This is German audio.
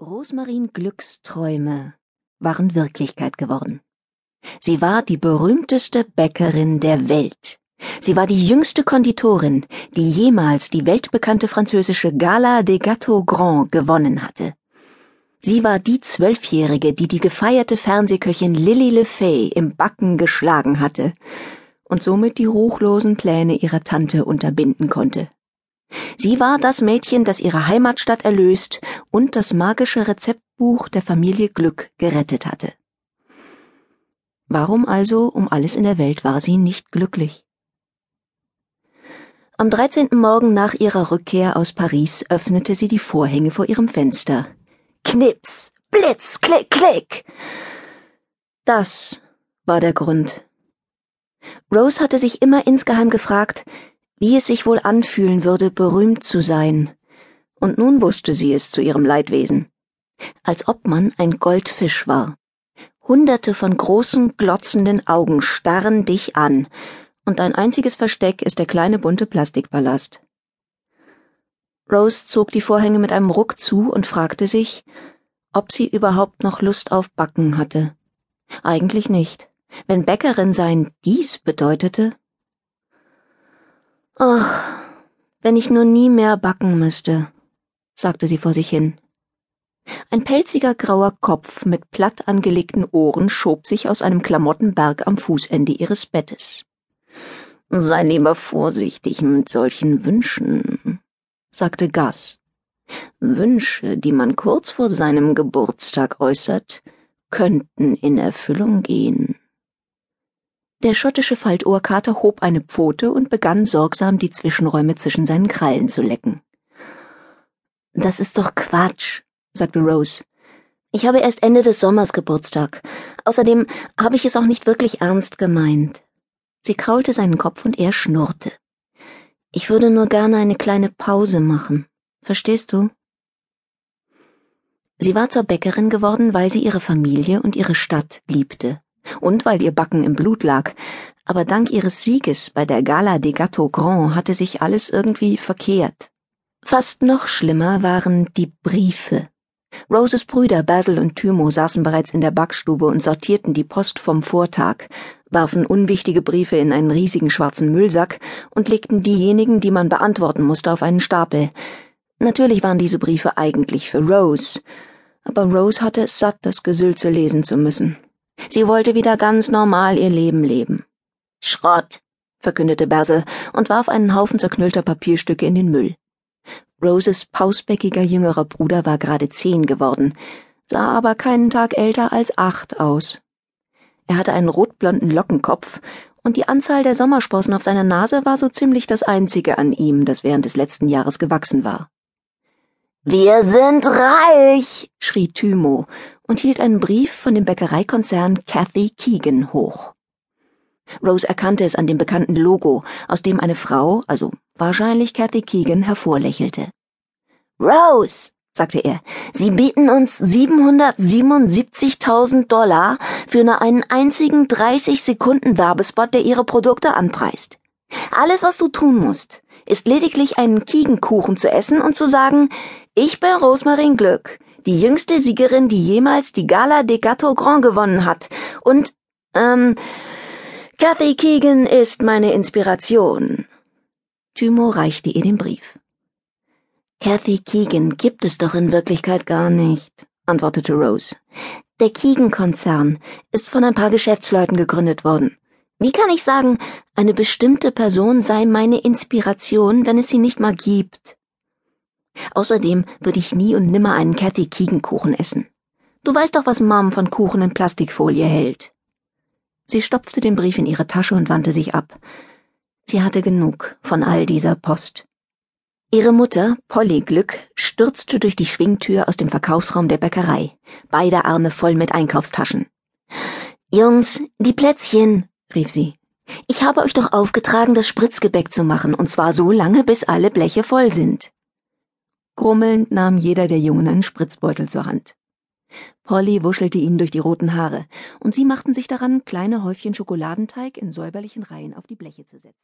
Rosmarin Glücksträume waren Wirklichkeit geworden. Sie war die berühmteste Bäckerin der Welt. Sie war die jüngste Konditorin, die jemals die weltbekannte französische Gala des Gâteaux Grands gewonnen hatte. Sie war die Zwölfjährige, die die gefeierte Fernsehköchin Lily Le Fay im Backen geschlagen hatte und somit die ruchlosen Pläne ihrer Tante unterbinden konnte. Sie war das Mädchen, das ihre Heimatstadt erlöst und das magische Rezeptbuch der Familie Glück gerettet hatte. Warum also um alles in der Welt war sie nicht glücklich? Am 13. Morgen nach ihrer Rückkehr aus Paris öffnete sie die Vorhänge vor ihrem Fenster. Knips, Blitz, Klick, Klick. Das war der Grund. Rose hatte sich immer insgeheim gefragt, wie es sich wohl anfühlen würde, berühmt zu sein, und nun wusste sie es zu ihrem Leidwesen, als ob man ein Goldfisch war. Hunderte von großen, glotzenden Augen starren dich an, und dein einziges Versteck ist der kleine bunte Plastikpalast. Rose zog die Vorhänge mit einem Ruck zu und fragte sich, ob sie überhaupt noch Lust auf Backen hatte. Eigentlich nicht. Wenn Bäckerin sein dies bedeutete, Ach, wenn ich nur nie mehr backen müsste, sagte sie vor sich hin. Ein pelziger grauer Kopf mit platt angelegten Ohren schob sich aus einem Klamottenberg am Fußende ihres Bettes. Sei lieber vorsichtig mit solchen Wünschen, sagte Gus. Wünsche, die man kurz vor seinem Geburtstag äußert, könnten in Erfüllung gehen. Der schottische Faltohrkater hob eine Pfote und begann sorgsam die Zwischenräume zwischen seinen Krallen zu lecken. Das ist doch Quatsch, sagte Rose. Ich habe erst Ende des Sommers Geburtstag. Außerdem habe ich es auch nicht wirklich ernst gemeint. Sie kraulte seinen Kopf und er schnurrte. Ich würde nur gerne eine kleine Pause machen. Verstehst du? Sie war zur Bäckerin geworden, weil sie ihre Familie und ihre Stadt liebte und weil ihr Backen im Blut lag, aber dank ihres Sieges bei der Gala des Gâteaux Grands hatte sich alles irgendwie verkehrt. Fast noch schlimmer waren die Briefe. Roses Brüder Basil und Thymo saßen bereits in der Backstube und sortierten die Post vom Vortag, warfen unwichtige Briefe in einen riesigen schwarzen Müllsack und legten diejenigen, die man beantworten musste, auf einen Stapel. Natürlich waren diese Briefe eigentlich für Rose, aber Rose hatte es satt, das Gesülze lesen zu müssen. Sie wollte wieder ganz normal ihr Leben leben. Schrott, verkündete Basil und warf einen Haufen zerknüllter Papierstücke in den Müll. Roses pausbäckiger jüngerer Bruder war gerade zehn geworden, sah aber keinen Tag älter als acht aus. Er hatte einen rotblonden Lockenkopf, und die Anzahl der Sommersprossen auf seiner Nase war so ziemlich das einzige an ihm, das während des letzten Jahres gewachsen war. Wir sind reich, schrie Thymo und hielt einen Brief von dem Bäckereikonzern Cathy Keegan hoch. Rose erkannte es an dem bekannten Logo, aus dem eine Frau, also wahrscheinlich Cathy Keegan, hervorlächelte. Rose, sagte er, Sie bieten uns 777.000 Dollar für nur einen einzigen 30 Sekunden Werbespot, der Ihre Produkte anpreist. Alles, was du tun musst, ist lediglich einen Kiegenkuchen zu essen und zu sagen, ich bin Rosmarin Glück, die jüngste Siegerin, die jemals die Gala des Gâteaux Grand gewonnen hat. Und, ähm, Cathy Keegan ist meine Inspiration. Thymo reichte ihr den Brief. Cathy Keegan gibt es doch in Wirklichkeit gar nicht, antwortete Rose. Der Keegan-Konzern ist von ein paar Geschäftsleuten gegründet worden. Wie kann ich sagen, eine bestimmte Person sei meine Inspiration, wenn es sie nicht mal gibt? Außerdem würde ich nie und nimmer einen Cathy Keegan Kuchen essen. Du weißt doch, was Mom von Kuchen in Plastikfolie hält. Sie stopfte den Brief in ihre Tasche und wandte sich ab. Sie hatte genug von all dieser Post. Ihre Mutter, Polly Glück, stürzte durch die Schwingtür aus dem Verkaufsraum der Bäckerei, beide Arme voll mit Einkaufstaschen. Jungs, die Plätzchen, rief sie. Ich habe euch doch aufgetragen, das Spritzgebäck zu machen, und zwar so lange, bis alle Bleche voll sind. Grummelnd nahm jeder der Jungen einen Spritzbeutel zur Hand. Polly wuschelte ihnen durch die roten Haare, und sie machten sich daran, kleine Häufchen Schokoladenteig in säuberlichen Reihen auf die Bleche zu setzen.